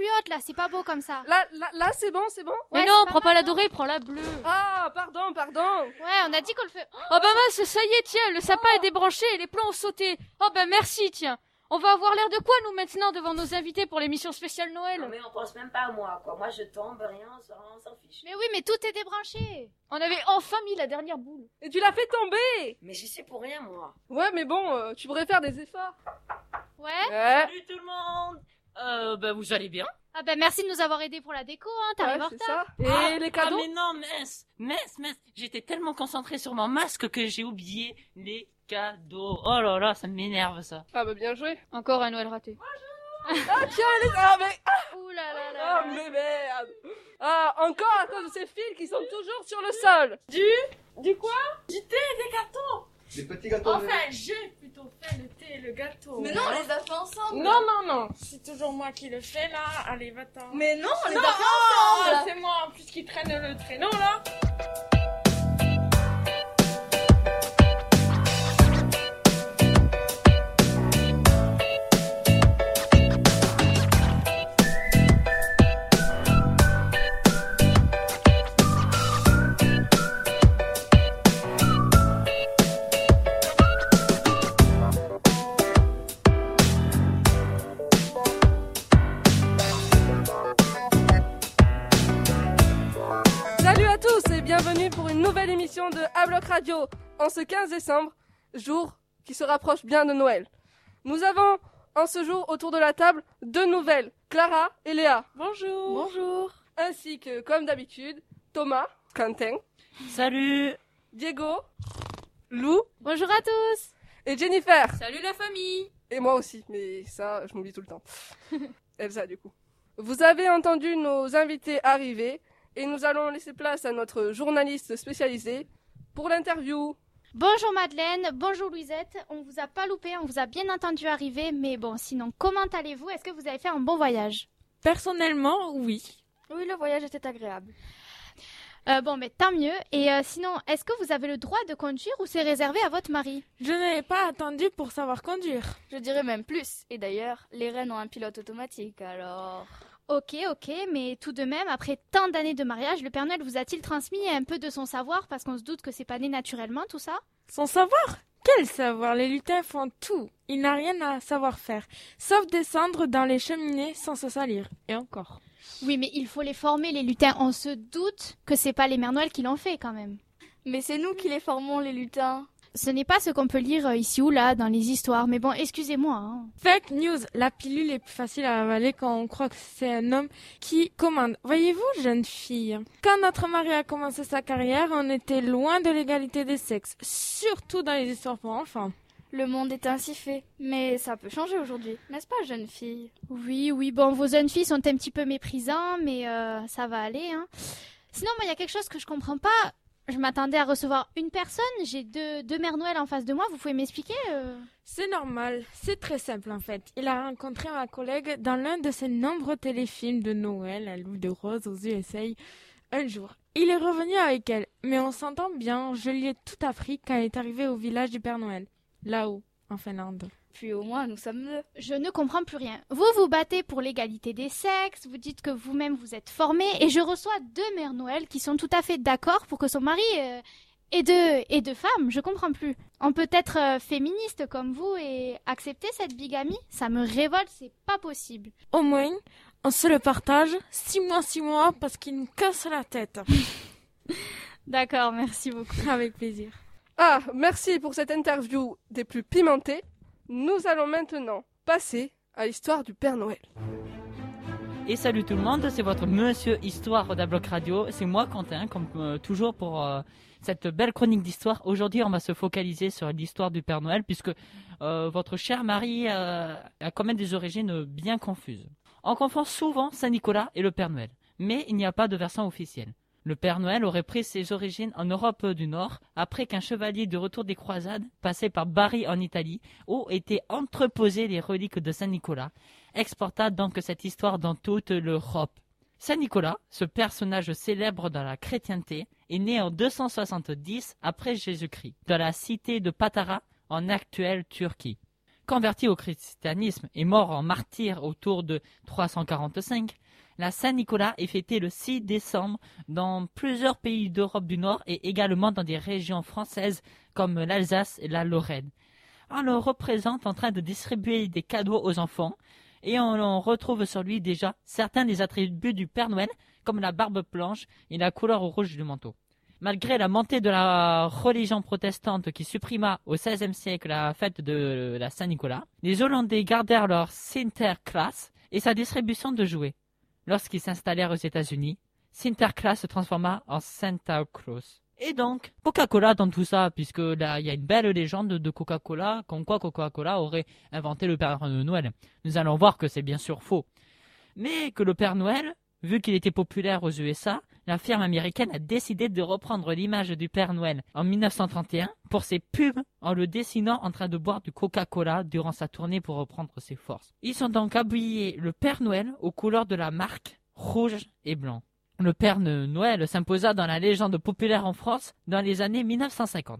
plus haute là, c'est pas beau comme ça. Là, là, là c'est bon, c'est bon? Mais Ouais, non, prends pas la non dorée, prends la bleue. Ah, pardon, pardon. Ouais, on a dit qu'on le fait. Oh bah mince, ça y est, tiens, le sapin est débranché et les plans ont sauté. Oh bah merci, tiens. On va avoir l'air de quoi, nous, maintenant, devant nos invités pour l'émission spéciale Non, Noël mais on pense même pas à moi, quoi. Moi, je tombe, rien, on s'en on s'en fiche. Mais oui, mais tout est débranché. On avait enfin mis la dernière boule. Et tu l'as fait tomber Mais j'y sais pour rien, moi. Ouais, mais bon, euh, tu pourrais faire des efforts. Ouais. Ouais, Salut tout le monde Euh, bah vous allez bien Ah ben merci de nous avoir aidés pour la déco, hein. T'arrives ouais, en c'est retard. ça. Et Ah, les Ah cadeaux mais non, mince Mince, mince J'étais tellement concentré sur mon masque que j'ai oublié les cadeaux. Oh là là, ça m'énerve ça. Ah, bah bien joué. Encore un Noël raté. Ah, tiens, les... Ah, mais... Ouh là là là. Ah, mais merde. Ah, encore à cause de ces fils qui sont toujours sur le sol. Du quoi? Du thé, des gâteaux Des petits gâteaux. Enfin, j'ai plutôt fait le thé et le gâteau. Mais non, on les a fait ensemble. Non, non, non, c'est toujours moi qui le fais là. Allez, va-t'en. Mais non, on les Non, a fait oh, ensemble. c'est moi en plus qui traîne le traîneau là. Radio en ce 15 décembre, jour qui se rapproche bien de Noël. Nous avons en ce jour autour de la table deux nouvelles, Clara et Léa, Bonjour. Bonjour. ainsi que comme d'habitude Thomas, Quentin, Salut. Diego, Lou Bonjour à tous. et Jennifer. Salut la famille Et moi aussi, mais ça je m'oublie tout le temps. Elsa du coup. Vous avez entendu nos invités arriver et nous allons laisser place à notre journaliste spécialisé pour l'interview. Bonjour Madeleine, bonjour Louisette. On vous a pas loupé, on vous a bien entendu arriver, mais bon, sinon comment allez-vous? Est-ce que vous avez fait un bon voyage? Personnellement, oui. Oui, le voyage était agréable. euh, Bon, mais tant mieux. Et euh, sinon, est-ce que vous avez le droit de conduire ou c'est réservé à votre mari? Je n'avais pas attendu pour savoir conduire. Je dirais même plus. Et d'ailleurs, les rennes ont un pilote automatique, alors. Ok, ok, mais tout de même, après tant d'années de mariage, le Père Noël vous a-t-il transmis un peu de son savoir parce qu'on se doute que c'est pas né naturellement tout ça? Son savoir? Quel savoir? Les lutins font tout. Il n'a rien à savoir faire, sauf descendre dans les cheminées sans se salir. Et encore. Oui, mais il faut les former, les lutins. On se doute que c'est pas les Mères Noël qui l'ont fait quand même. Mais c'est nous qui les formons, les lutins. Ce n'est pas ce qu'on peut lire euh, ici ou là dans les histoires, mais bon, excusez-moi. hein. Fake news, la pilule est plus facile à avaler quand on croit que c'est un homme qui commande. Voyez-vous, jeune fille, quand notre mari a commencé sa carrière, on était loin de l'égalité des sexes, surtout dans les histoires pour enfants. Le monde est ainsi fait. Mais ça peut changer aujourd'hui, n'est-ce pas, jeune fille? Oui, oui, bon, vos jeunes filles sont un petit peu méprisants, mais euh, ça va aller. Hein. Sinon, moi, il y a quelque chose que je comprends pas. Je m'attendais à recevoir une personne. J'ai deux, deux mères Noël en face de moi. Vous pouvez m'expliquer euh C'est normal, c'est très simple en fait. Il a rencontré ma collègue dans l'un de ses nombreux téléfilms de Noël à Louis de Rose aux USA un jour. Il est revenu avec elle, mais on s'entend bien, je lui ai tout appris quand elle est arrivée au village du Père Noël, là-haut, en Finlande. Puis au moins, nous sommes deux. Je ne comprends plus rien. Vous vous battez pour l'égalité des sexes, vous dites que vous-même vous êtes formé, et je reçois deux mères Noël qui sont tout à fait d'accord pour que son mari euh, ait deux et deux femmes. Je comprends plus. On peut être euh, féministe comme vous et accepter cette bigamie? Ça me révolte, c'est pas possible. Au moins, on se le partage, six mois, six mois, parce qu'il nous casse la tête. D'accord, merci beaucoup. Avec plaisir. Ah, merci pour cette interview des plus pimentées. Nous allons maintenant passer à l'histoire du Père Noël. Et salut tout le monde, c'est votre Monsieur Histoire d'Abloc Radio. C'est moi Quentin, comme euh, toujours pour euh, cette belle chronique d'histoire. Aujourd'hui, on va se focaliser sur l'histoire du Père Noël, puisque euh, votre cher mari a quand même des origines bien confuses. On confond souvent Saint-Nicolas et le Père Noël, mais il n'y a pas de versant officiel. Le Père Noël aurait pris ses origines en Europe du Nord après qu'un chevalier de retour des croisades, passé par Bari en Italie, où étaient entreposées les reliques de Saint-Nicolas, exporta donc cette histoire dans toute l'Europe. Saint Nicolas, ce personnage célèbre dans la chrétienté, est né en 270 après Jésus-Christ, dans la cité de Patara, en actuelle Turquie. Converti au christianisme et mort en martyr autour de 345, la Saint-Nicolas est fêtée le 6 décembre dans plusieurs pays d'Europe du Nord et également dans des régions françaises comme l'Alsace et la Lorraine. On le représente en train de distribuer des cadeaux aux enfants et on, retrouve sur lui déjà certains des attributs du Père Noël comme la barbe blanche et la couleur rouge du manteau. Malgré la montée de la religion protestante qui supprima au XVIe siècle la fête de la Saint-Nicolas, les Hollandais gardèrent leur Sinterklaas et sa distribution de jouets. Lorsqu'ils s'installèrent aux États-Unis, Sinterklaas se transforma en Santa Claus. Et donc, Coca-Cola dans tout ça, puisque là, il y a une belle légende de Coca-Cola, comme quoi Coca-Cola aurait inventé le Père Noël. Nous allons voir que c'est bien sûr faux. Mais que le Père Noël, vu qu'il était populaire aux USA, la firme américaine a décidé de reprendre l'image du Père Noël en 1931 pour ses pubs en le dessinant en train de boire du Coca-Cola durant sa tournée pour reprendre ses forces. Ils ont donc habillé le Père Noël aux couleurs de la marque rouge et blanc. Le Père Noël s'imposa dans la légende populaire en France dans les années 1950.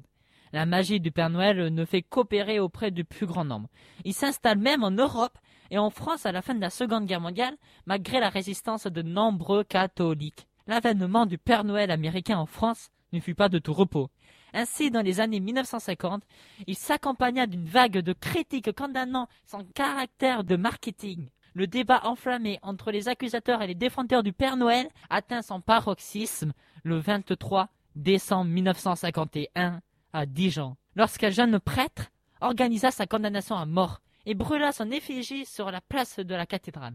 La magie du Père Noël ne fait qu'opérer auprès du plus grand nombre. Il s'installe même en Europe et en France à la fin de la Seconde Guerre mondiale, malgré la résistance de nombreux catholiques. L'avènement du Père Noël américain en France ne fut pas de tout repos. Ainsi, dans les années 1950, il s'accompagna d'une vague de critiques condamnant son caractère de marketing. Le débat enflammé entre les accusateurs et les défenseurs du Père Noël atteint son paroxysme le 23 décembre 1951 à Dijon, lorsqu'un jeune prêtre organisa sa condamnation à mort et brûla son effigie sur la place de la cathédrale.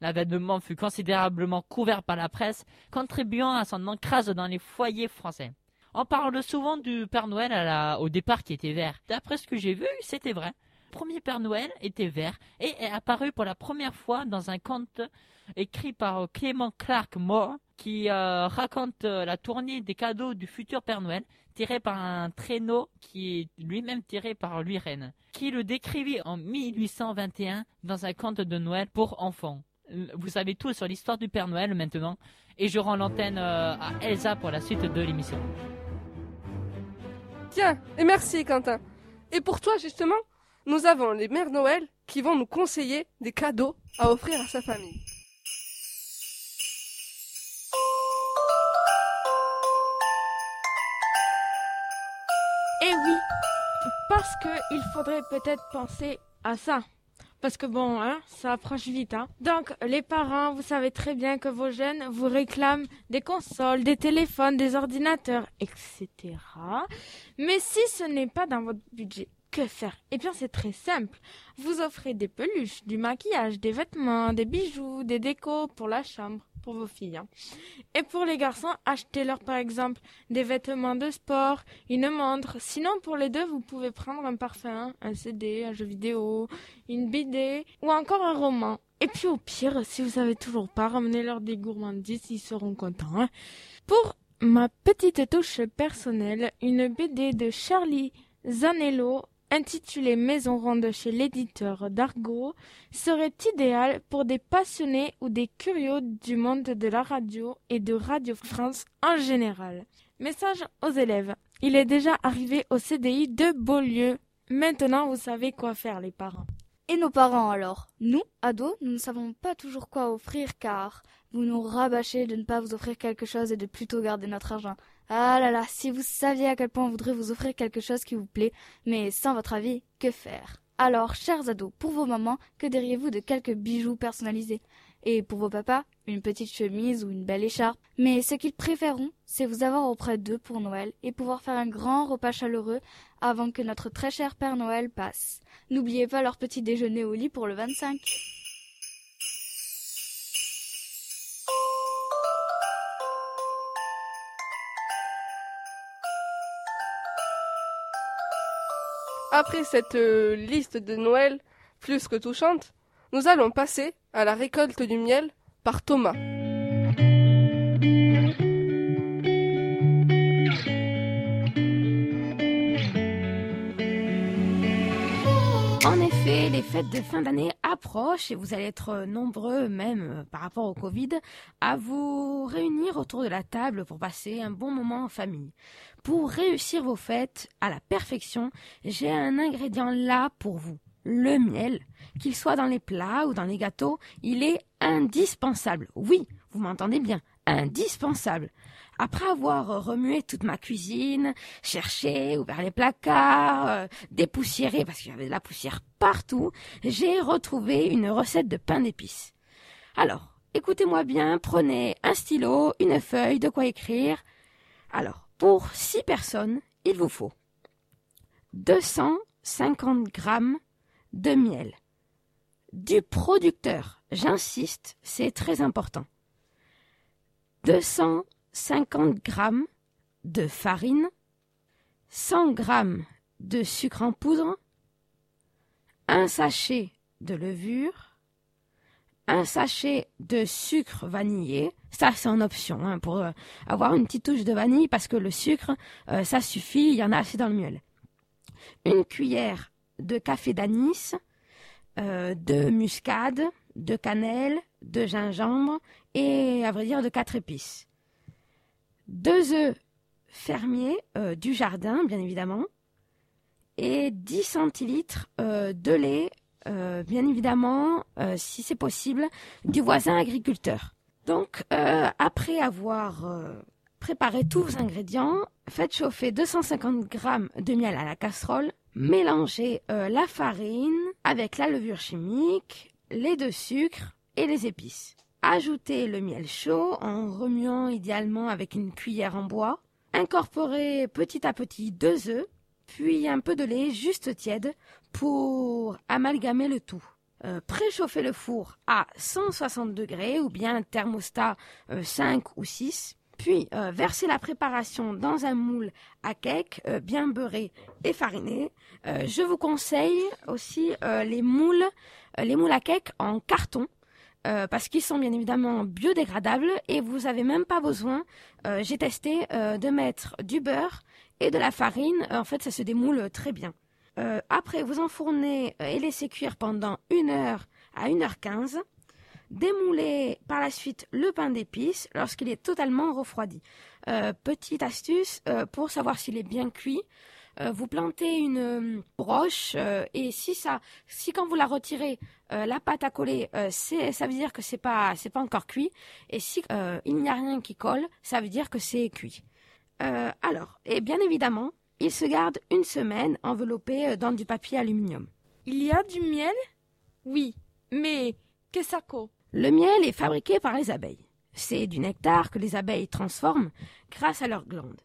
L'avènement fut considérablement couvert par la presse, contribuant à son ancrage dans les foyers français. On parle souvent du Père Noël au départ qui était vert. D'après ce que j'ai vu, c'était vrai. Le premier Père Noël était vert et est apparu pour la première fois dans un conte écrit par Clément Clark Moore qui euh, raconte la tournée des cadeaux du futur Père Noël tiré par un traîneau qui est lui-même tiré par lui-reine, qui le décrivit en 1821 dans un conte de Noël pour enfants. Vous savez tout sur l'histoire du Père Noël maintenant, et je rends l'antenne euh, à Elsa pour la suite de l'émission. Tiens, et merci Quentin. Et pour toi justement, nous avons les mères Noël qui vont nous conseiller des cadeaux à offrir à sa famille. Eh oui, parce que il faudrait peut-être penser à ça. Parce que bon, hein, ça approche vite. Hein. Donc, les parents, vous savez très bien que vos jeunes vous réclament des consoles, des téléphones, des ordinateurs, etc. Mais si ce n'est pas dans votre budget, que faire? Eh bien, c'est très simple. Vous offrez des peluches, du maquillage, des vêtements, des bijoux, des décos pour la chambre, pour vos filles. hein. Et pour les garçons, achetez-leur par exemple des vêtements de sport, une montre. Sinon, pour les deux, vous pouvez prendre un parfum, un CD, un jeu vidéo, une BD ou encore un roman. Et puis au pire, si vous savez toujours pas, ramenez-leur des gourmandises, ils seront contents. hein. Pour ma petite touche personnelle, une BD de Charlie Zanello intitulée Maison ronde chez l'éditeur d'Argo serait idéal pour des passionnés ou des curieux du monde de la radio et de Radio France en général. Message aux élèves. Il est déjà arrivé au CDI de Beaulieu. Maintenant, vous savez quoi faire, les parents. Et nos parents alors? Nous, ados, nous ne savons pas toujours quoi offrir car vous nous rabâchez de ne pas vous offrir quelque chose et de plutôt garder notre argent. Ah là là, si vous saviez à quel point on voudrait vous offrir quelque chose qui vous plaît, mais sans votre avis, que faire? Alors, chers ados, pour vos mamans, que diriez-vous de quelques bijoux personnalisés? Et pour vos papas, une petite chemise ou une belle écharpe? Mais ce qu'ils préféreront, c'est vous avoir auprès d'eux pour Noël et pouvoir faire un grand repas chaleureux avant que notre très cher Père Noël passe. N'oubliez pas leur petit déjeuner au lit pour le 25. Après cette euh, liste de Noël plus que touchante, nous allons passer à la récolte du miel par Thomas. En effet, les fêtes de fin d'année approchent et vous allez être nombreux, même euh, par rapport au Covid, à vous réunir autour de la table pour passer un bon moment en famille. Pour réussir vos fêtes à la perfection, j'ai un ingrédient là pour vous, le miel, qu'il soit dans les plats ou dans les gâteaux, il est indispensable. Oui, vous m'entendez bien, indispensable. Après avoir remué toute ma cuisine, cherché, ouvert les placards, euh, dépoussiéré parce qu'il y avait de la poussière partout, j'ai retrouvé une recette de pain d'épices. Alors, écoutez-moi bien, prenez un stylo, une feuille, de quoi écrire. Alors, pour six personnes, il vous faut 250 grammes de miel. Du producteur, j'insiste, c'est très important. 250 grammes de farine, 100 grammes de sucre en poudre, un sachet de levure, un sachet de sucre vanillé. Ça, c'est en option hein, pour euh, avoir une petite touche de vanille parce que le sucre, euh, ça suffit, il y en a assez dans le miel. Une cuillère de café d'anis, euh, de muscade, de cannelle, de gingembre et, à vrai dire, de quatre épices. Deux œufs fermiers du jardin, bien évidemment, et 10 centilitres de lait euh, bien évidemment, euh, si c'est possible, du voisin agriculteur. Donc, euh, après avoir préparé tous vos ingrédients, faites chauffer 250 g de miel à la casserole, mélangez la farine avec la levure chimique, les deux sucres et les épices. Ajoutez le miel chaud en remuant idéalement avec une cuillère en bois. Incorporez petit à petit deux œufs puis un peu de lait juste tiède pour amalgamer le tout. Euh, préchauffez le four à 160 degrés ou bien thermostat 5 euh, ou 6. Puis euh, versez la préparation dans un moule à cake bien beurré et fariné. je vous conseille aussi les moules, les moules à cake en carton parce qu'ils sont bien évidemment biodégradables et vous n'avez même pas besoin, j'ai testé, de mettre du beurre et de la farine. En fait, ça se démoule très bien. Euh, après, vous enfournez et laissez cuire pendant 1 heure à 1h15. Démoulez par la suite le pain d'épices lorsqu'il est totalement refroidi. Euh, petite astuce euh, pour savoir s'il est bien cuit. Vous plantez une broche et si ça, si quand vous la retirez, la pâte à coller, ça veut dire que c'est pas, c'est pas encore cuit. Et si il n'y a rien qui colle, ça veut dire que c'est cuit. alors, et bien évidemment, il se garde une semaine enveloppé euh, dans du papier aluminium. Il y a du miel? Oui, mais qu'est-ce que Le miel est fabriqué par les abeilles. C'est du nectar que les abeilles transforment grâce à leurs glandes.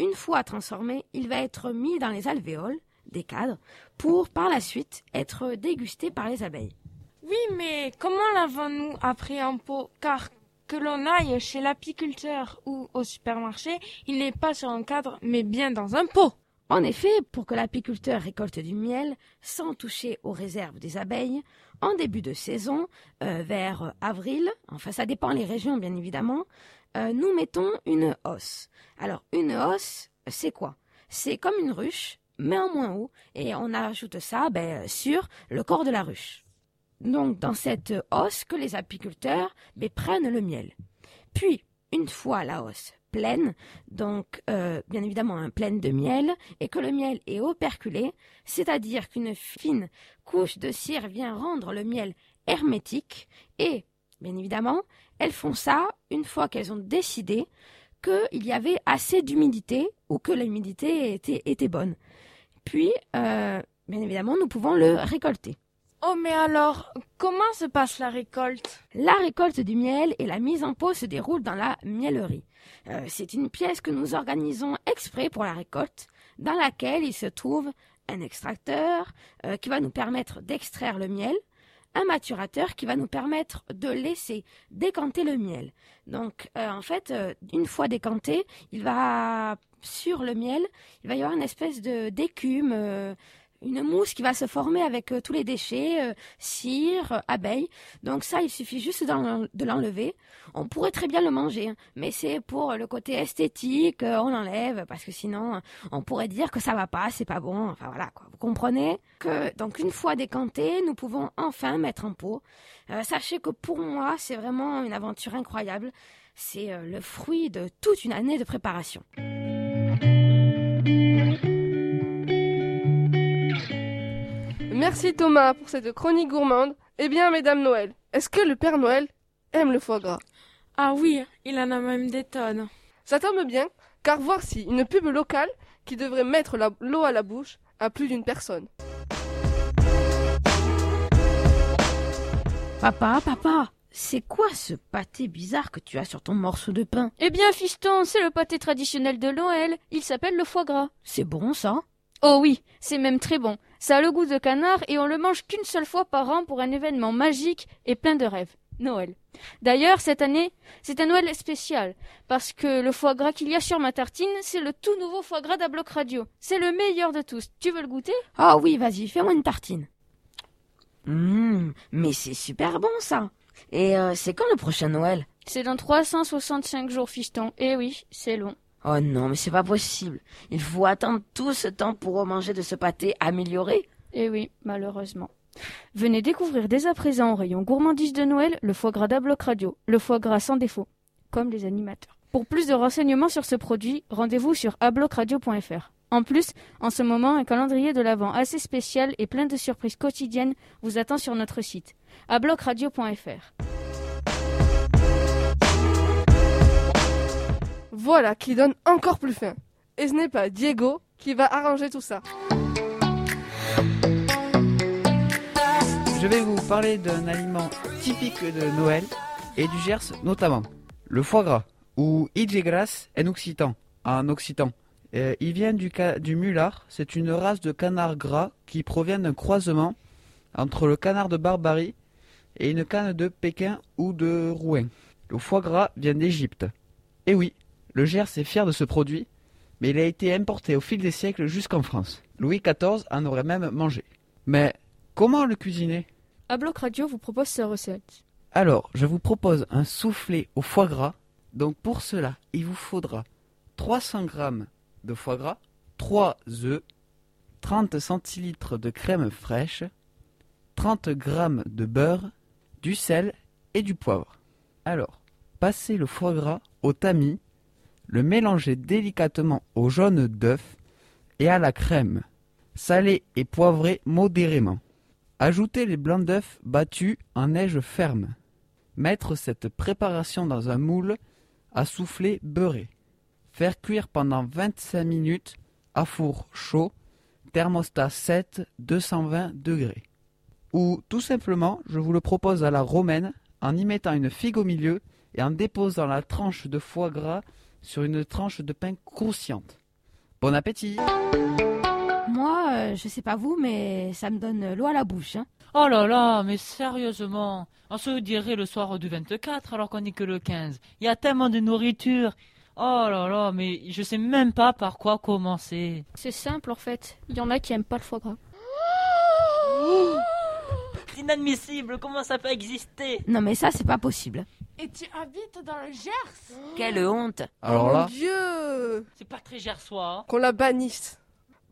Une fois transformé, il va être mis dans les alvéoles des cadres pour par la suite être dégusté par les abeilles. Oui, mais comment l'avons-nous appris en pot? Car que l'on aille chez l'apiculteur ou au supermarché, il n'est pas sur un cadre, mais bien dans un pot. En effet, pour que l'apiculteur récolte du miel sans toucher aux réserves des abeilles, en début de saison, euh, vers avril, enfin ça dépend les régions bien évidemment, euh, nous mettons une hausse. Alors une hausse, c'est quoi? C'est comme une ruche, mais en moins haut, et on ajoute ça ben, sur le corps de la ruche donc dans cette hausse que les apiculteurs ben, prennent le miel. Puis, une fois la hausse pleine, donc euh, bien évidemment un pleine de miel, et que le miel est operculé, c'est-à-dire qu'une fine couche de cire vient rendre le miel hermétique, et bien évidemment, elles font ça une fois qu'elles ont décidé qu'il y avait assez d'humidité ou que l'humidité était, était bonne. Puis, euh, bien évidemment, nous pouvons le récolter. Oh, mais alors, comment se passe la récolte? La récolte du miel et la mise en pot se déroulent dans la miellerie. Euh, c'est une pièce que nous organisons exprès pour la récolte, dans laquelle il se trouve un extracteur euh, qui va nous permettre d'extraire le miel, un maturateur qui va nous permettre de laisser décanter le miel. Donc, euh, en fait, une fois décanté, il va sur le miel, il va y avoir une espèce de d'écume une mousse qui va se former avec euh, tous les déchets, euh, cire, euh, abeilles. Donc ça, il suffit juste de l'enlever. On pourrait très bien le manger, hein, mais c'est pour le côté esthétique, on l'enlève parce que sinon, on pourrait dire que ça va pas, c'est pas bon. Enfin voilà. Vous comprenez que donc une fois décanté, nous pouvons enfin mettre en pot. sachez que pour moi, c'est vraiment une aventure incroyable. C'est le fruit de toute une année de préparation. Merci Thomas pour cette chronique gourmande. Eh bien, Mesdames Noël, est-ce que le Père Noël aime le foie gras? Ah oui, il en a même des tonnes. Ça tombe bien, car voici une pub locale qui devrait mettre l'eau à la bouche à plus d'une personne. Papa, papa, c'est quoi ce pâté bizarre que tu as sur ton morceau de pain? Eh bien, fiston, c'est le pâté traditionnel de Noël. Il s'appelle le foie gras. C'est bon ça? Oh oui, c'est même très bon. Ça a le goût de canard et on le mange qu'une seule fois par an pour un événement magique et plein de rêves. Noël. D'ailleurs, cette année, c'est un Noël spécial, parce que le foie gras qu'il y a sur ma tartine, c'est le tout nouveau foie gras d'Abloc Radio. C'est le meilleur de tous. Tu veux le goûter? Ah oui, vas-y, fais-moi une tartine. Hum, mais c'est super bon ça. Et euh, c'est quand le prochain Noël? C'est dans 365 jours, fiston. Eh oui, c'est long. Oh non, mais c'est pas possible. Il faut attendre tout ce temps pour manger de ce pâté amélioré. Eh oui, malheureusement. Venez découvrir dès à présent au rayon gourmandise de Noël le foie gras d'Abloc Radio, le foie gras sans défaut, comme les animateurs. Pour plus de renseignements sur ce produit, rendez-vous sur ablocradio.fr. En plus, en ce moment, un calendrier de l'Avent assez spécial et plein de surprises quotidiennes vous attend sur notre site, ablocradio.fr. Voilà qui donne encore plus faim. Et ce n'est pas Diego qui va arranger tout ça. Je vais vous parler d'un aliment typique de Noël et du Gers notamment. Le foie gras, ou Idjegras en occitan, en occitan. Euh, il vient du, du c'est une race de canard gras qui provient d'un croisement entre le canard de Barbarie et une canne de Pékin ou de Rouen. Le foie gras vient d'Égypte. Et oui, le Gers est fier de ce produit, mais il a été importé au fil des siècles jusqu'en France. Louis XIV en aurait même mangé. Mais comment le cuisiner? Abloc Radio vous propose sa recette. alors, je vous propose un soufflé au foie gras. Donc pour cela, il vous faudra 300 g de foie gras, 3 œufs, 30 centilitres de crème fraîche, 30 g de beurre, du sel et du poivre. Alors, passez le foie gras au tamis, le mélangez délicatement au jaune d'œuf et à la crème. Salez et poivrez modérément. Ajoutez les blancs d'œufs battus en neige ferme. Mettre cette préparation dans un moule à souffler beurré. Faire cuire pendant 25 minutes à four chaud, thermostat 7, 220 degrés. Ou tout simplement, je vous le propose à la romaine en y mettant une figue au milieu et en déposant la tranche de foie gras sur une tranche de pain croustillante. Bon appétit Moi, euh, je sais pas vous, mais ça me donne l'eau à la bouche. Hein. Oh là là, mais sérieusement, on se dirait le soir du 24 alors qu'on n'est que le 15. Il y a tellement de nourriture. Oh là là, mais je sais même pas par quoi commencer. C'est simple en fait. Il y en a qui aiment pas le foie gras. C'est inadmissible, comment ça peut exister? Non mais ça, c'est pas possible. Et tu habites dans le Gers Quelle honte Alors oh là, mon Dieu C'est pas très gersois. hein. Qu'on la bannisse.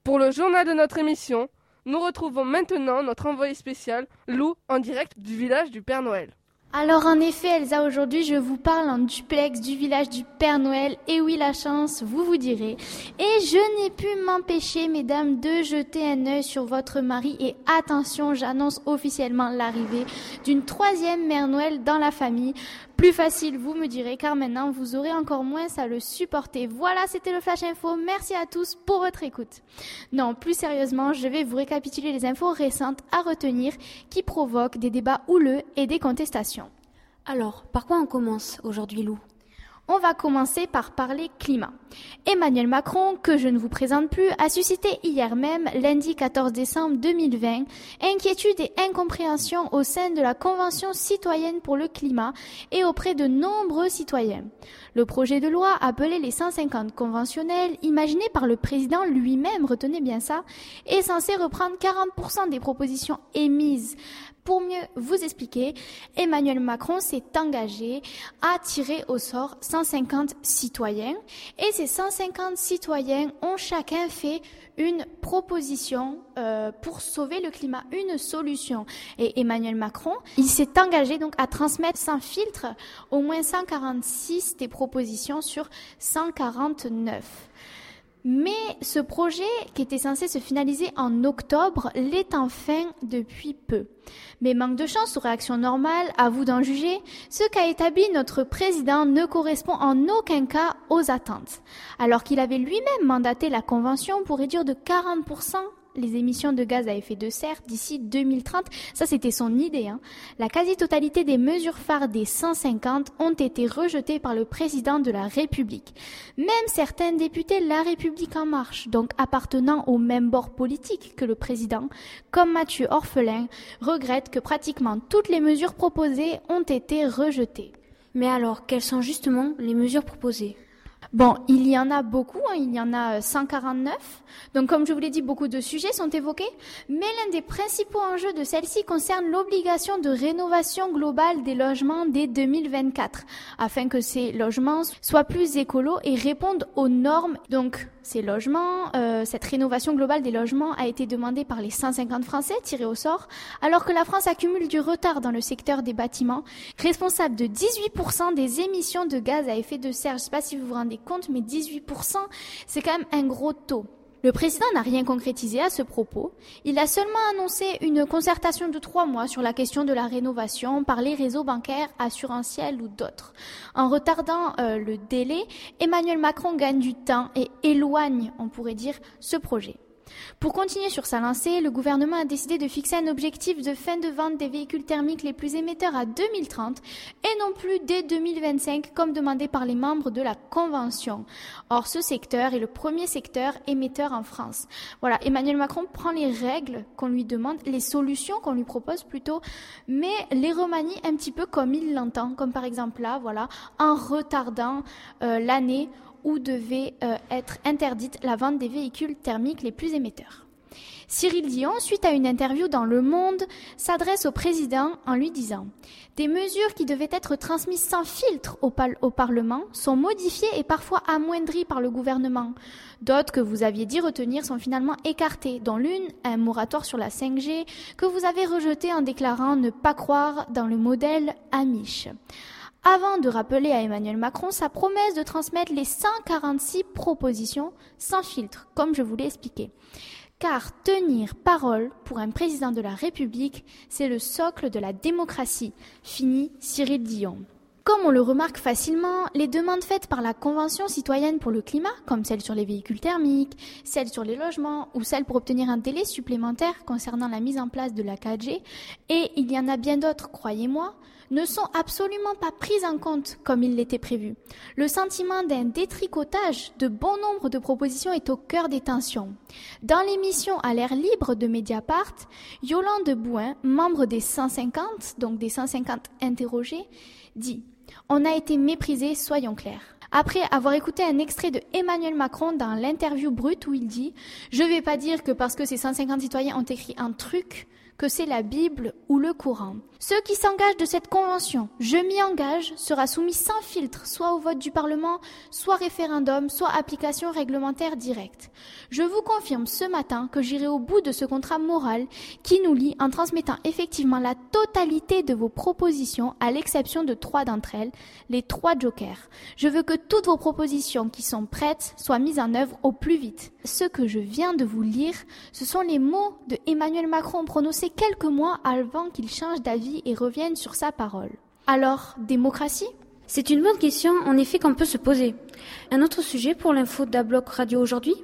Pour le journal de notre émission, nous retrouvons maintenant notre envoyé spécial, Lou, en direct du village du Père Noël. Alors en effet, Elsa, aujourd'hui je vous parle en duplex du village du Père Noël. Et oui, la chance, vous vous direz. Et je n'ai pu m'empêcher, mesdames, de jeter un œil sur votre mari. Et attention, j'annonce officiellement l'arrivée d'une troisième mère Noël dans la famille. Plus facile, vous me direz, car maintenant vous aurez encore moins à le supporter. Voilà, c'était le Flash Info. Merci à tous pour votre écoute. Non, plus sérieusement, je vais vous récapituler les infos récentes à retenir qui provoquent des débats houleux et des contestations. Alors, par quoi on commence aujourd'hui, Lou? On va commencer par parler climat. Emmanuel Macron, que je ne vous présente plus, a suscité hier même, lundi 14 décembre 2020, inquiétude et incompréhension au sein de la Convention citoyenne pour le climat et auprès de nombreux citoyens. Le projet de loi appelé les 150 conventionnels, imaginé par le président lui-même, retenez bien ça, est censé reprendre 40% des propositions émises pour mieux vous expliquer, Emmanuel Macron s'est engagé à tirer au sort 150 citoyens et ces 150 citoyens ont chacun fait une proposition euh, pour sauver le climat, une solution. Et Emmanuel Macron, il s'est engagé donc à transmettre sans filtre au moins 146 des propositions sur 149. Mais ce projet, qui était censé se finaliser en octobre, l'est enfin depuis peu. Mais manque de chance ou réaction normale, à vous d'en juger, ce qu'a établi notre président ne correspond en aucun cas aux attentes. Alors qu'il avait lui-même mandaté la Convention pour réduire de 40% les émissions de gaz à effet de serre d'ici 2030. Ça, c'était son idée. Hein. La quasi-totalité des mesures phares des 150 ont été rejetées par le président de la République. Même certains députés La République en marche, donc appartenant au même bord politique que le président, comme Mathieu Orphelin, regrettent que pratiquement toutes les mesures proposées ont été rejetées. Mais alors, quelles sont justement les mesures proposées? Bon, il y en a beaucoup, hein, il y en a 149. Donc comme je vous l'ai dit, beaucoup de sujets sont évoqués, mais l'un des principaux enjeux de celle-ci concerne l'obligation de rénovation globale des logements dès 2024, afin que ces logements soient plus écolos et répondent aux normes. Donc ces logements, euh, cette rénovation globale des logements a été demandée par les 150 Français tirés au sort, alors que la France accumule du retard dans le secteur des bâtiments, responsable de 18% des émissions de gaz à effet de serre. Je ne sais pas si vous vous rendez compte, mais 18%, c'est quand même un gros taux. Le président n'a rien concrétisé à ce propos. Il a seulement annoncé une concertation de trois mois sur la question de la rénovation par les réseaux bancaires, assurantiels ou d'autres. En retardant euh, le délai, Emmanuel Macron gagne du temps et éloigne, on pourrait dire, ce projet. Pour continuer sur sa lancée, le gouvernement a décidé de fixer un objectif de fin de vente des véhicules thermiques les plus émetteurs à 2030 et non plus dès 2025 comme demandé par les membres de la Convention. Or, ce secteur est le premier secteur émetteur en France. Voilà, Emmanuel Macron prend les règles qu'on lui demande, les solutions qu'on lui propose plutôt, mais les remanie un petit peu comme il l'entend, comme par exemple là, voilà, en retardant euh, l'année où devait euh, être interdite la vente des véhicules thermiques les plus émetteurs. Cyril Dion, suite à une interview dans Le Monde, s'adresse au président en lui disant Des mesures qui devaient être transmises sans filtre au, Parlement sont modifiées et parfois amoindries par le gouvernement. D'autres que vous aviez dit retenir sont finalement écartées, dont l'une, un moratoire sur la 5G, que vous avez rejeté en déclarant ne pas croire dans le modèle Amish avant de rappeler à Emmanuel Macron sa promesse de transmettre les 146 propositions sans filtre, comme je vous l'ai expliqué. Car tenir parole pour un président de la République, c'est le socle de la démocratie, finit Cyril Dion. Comme on le remarque facilement, les demandes faites par la Convention citoyenne pour le climat, comme celles sur les véhicules thermiques, celles sur les logements ou celles pour obtenir un délai supplémentaire concernant la mise en place de la 4G, et il y en a bien d'autres, croyez-moi, ne sont absolument pas prises en compte comme il l'était prévu. Le sentiment d'un détricotage de bon nombre de propositions est au cœur des tensions. Dans l'émission à l'air libre de Mediapart, Yolande Bouin, membre des 150, donc des 150 interrogés, dit On a été méprisés, soyons clairs après avoir écouté un extrait de Emmanuel Macron dans l'interview brute où il dit Je ne vais pas dire que parce que ces 150 citoyens ont écrit un truc, que c'est la Bible ou le Coran. Ceux qui s'engagent de cette convention, je m'y engage, sera soumis sans filtre, soit au vote du Parlement, soit référendum, soit application réglementaire directe. Je vous confirme ce matin que j'irai au bout de ce contrat moral qui nous lie en transmettant effectivement la totalité de vos propositions, à l'exception de trois d'entre elles, les trois jokers. Je veux que toutes vos propositions qui sont prêtes soient mises en œuvre au plus vite. Ce que je viens de vous lire, ce sont les mots de Emmanuel Macron prononcés quelques mois avant qu'il change d'avis et revienne sur sa parole. Alors, démocratie? C'est une bonne question, en effet, qu'on peut se poser. Un autre sujet pour l'info d'Abloc Radio aujourd'hui?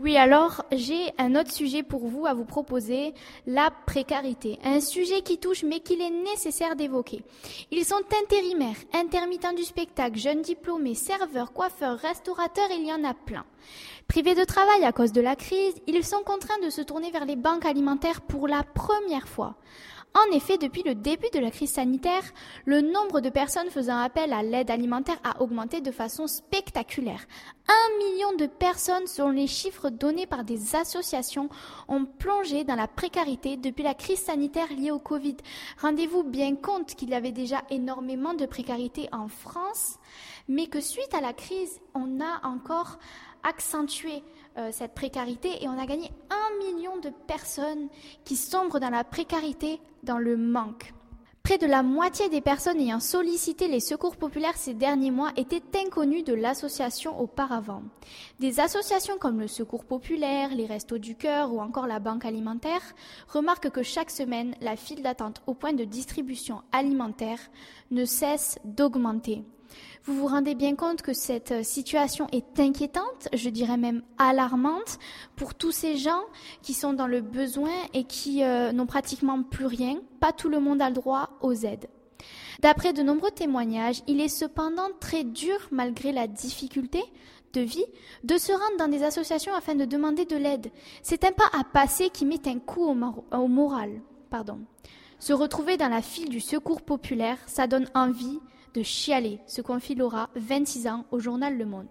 Oui, alors j'ai un autre sujet pour vous à vous proposer, la précarité. Un sujet qui touche mais qu'il est nécessaire d'évoquer. Ils sont intérimaires, intermittents du spectacle, jeunes diplômés, serveurs, coiffeurs, restaurateurs, il y en a plein. Privés de travail à cause de la crise, ils sont contraints de se tourner vers les banques alimentaires pour la première fois. En effet, depuis le début de la crise sanitaire, le nombre de personnes faisant appel à l'aide alimentaire a augmenté de façon spectaculaire. Un million de personnes, selon les chiffres donnés par des associations, ont plongé dans la précarité depuis la crise sanitaire liée au Covid. Rendez-vous bien compte qu'il y avait déjà énormément de précarité en France, mais que suite à la crise, on a encore accentué euh, cette précarité et on a gagné un million de personnes qui sombrent dans la précarité, dans le manque. Près de la moitié des personnes ayant sollicité les secours populaires ces derniers mois étaient inconnues de l'association auparavant. Des associations comme le Secours populaire, les Restos du Cœur ou encore la Banque alimentaire remarquent que chaque semaine, la file d'attente au point de distribution alimentaire ne cesse d'augmenter. Vous vous rendez bien compte que cette situation est inquiétante, je dirais même alarmante, pour tous ces gens qui sont dans le besoin et qui euh, n'ont pratiquement plus rien. Pas tout le monde a le droit aux aides. D'après de nombreux témoignages, il est cependant très dur, malgré la difficulté de vie, de se rendre dans des associations afin de demander de l'aide. C'est un pas à passer qui met un coup au, au moral. Pardon. Se retrouver dans la file du secours populaire, ça donne envie de chialer, se confie Laura, 26 ans, au journal Le Monde.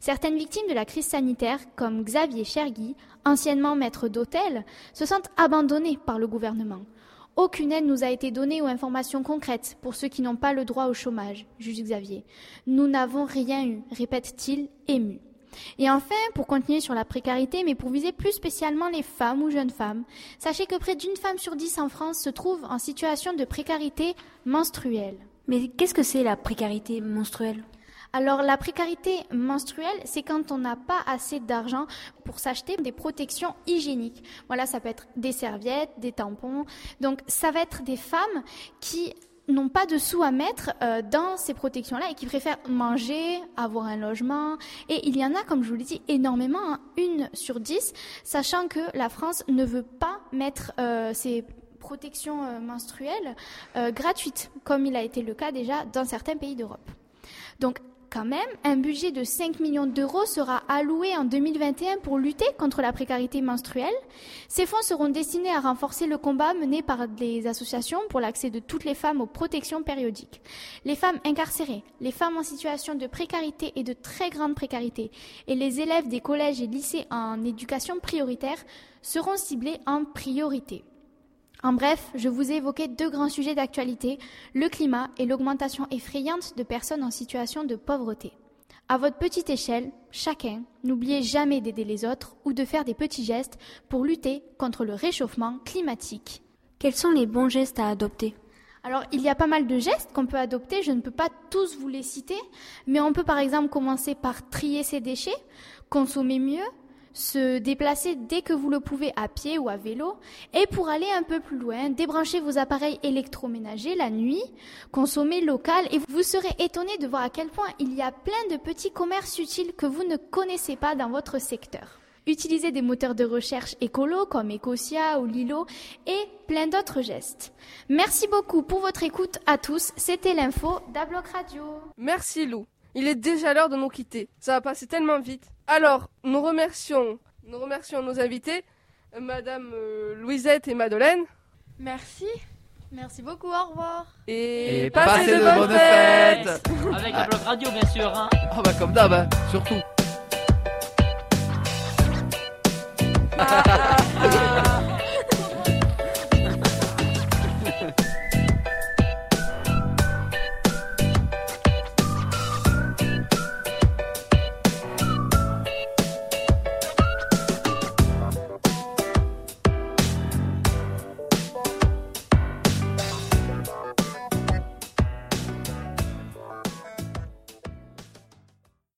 Certaines victimes de la crise sanitaire, comme Xavier Chergui, anciennement maître d'hôtel, se sentent abandonnées par le gouvernement. Aucune aide nous a été donnée ou information concrète pour ceux qui n'ont pas le droit au chômage, juge Xavier. Nous n'avons rien eu, répète-t-il, ému. Et enfin, pour continuer sur la précarité, mais pour viser plus spécialement les femmes ou jeunes femmes, sachez que près d'une femme sur dix en France se trouve en situation de précarité menstruelle. Mais qu'est-ce que c'est la précarité menstruelle? Alors la précarité menstruelle, c'est quand on n'a pas assez d'argent pour s'acheter des protections hygiéniques. Voilà, ça peut être des serviettes, des tampons. Donc ça va être des femmes qui n'ont pas de sous à mettre euh, dans ces protections-là et qui préfèrent manger, avoir un logement. Et il y en a, comme je vous l'ai dit, énormément, hein, une sur dix, sachant que la France ne veut pas mettre euh, ces protection euh, menstruelle euh, gratuite, comme il a été le cas déjà dans certains pays d'Europe. Donc, quand même, un budget de 5 millions d'euros sera alloué en 2021 pour lutter contre la précarité menstruelle. Ces fonds seront destinés à renforcer le combat mené par des associations pour l'accès de toutes les femmes aux protections périodiques. Les femmes incarcérées, les femmes en situation de précarité et de très grande précarité, et les élèves des collèges et lycées en éducation prioritaire seront ciblés en priorité. En bref, je vous ai évoqué deux grands sujets d'actualité, le climat et l'augmentation effrayante de personnes en situation de pauvreté. À votre petite échelle, chacun, n'oubliez jamais d'aider les autres ou de faire des petits gestes pour lutter contre le réchauffement climatique. Quels sont les bons gestes à adopter? Alors, il y a pas mal de gestes qu'on peut adopter, je ne peux pas tous vous les citer, mais on peut par exemple commencer par trier ses déchets, consommer mieux, se déplacer dès que vous le pouvez à pied ou à vélo, et pour aller un peu plus loin, débranchez vos appareils électroménagers la nuit, consommez local, et vous serez étonné de voir à quel point il y a plein de petits commerces utiles que vous ne connaissez pas dans votre secteur. Utilisez des moteurs de recherche écolo comme Ecosia ou Lilo et plein d'autres gestes. Merci beaucoup pour votre écoute à tous. C'était l'info d'Abloc Radio. Merci Lou. Il est déjà l'heure de nous quitter. Ça va passer tellement vite. Alors, nous remercions, nous remercions nos invités, Madame euh, Louisette et Madeleine. Merci. Merci beaucoup, au revoir. Et, Et passez, passez de, de bonnes bonnes fêtes. fêtes. Avec un bloc radio, bien sûr. Hein. Ah bah comme d'hab, hein, surtout. Ah,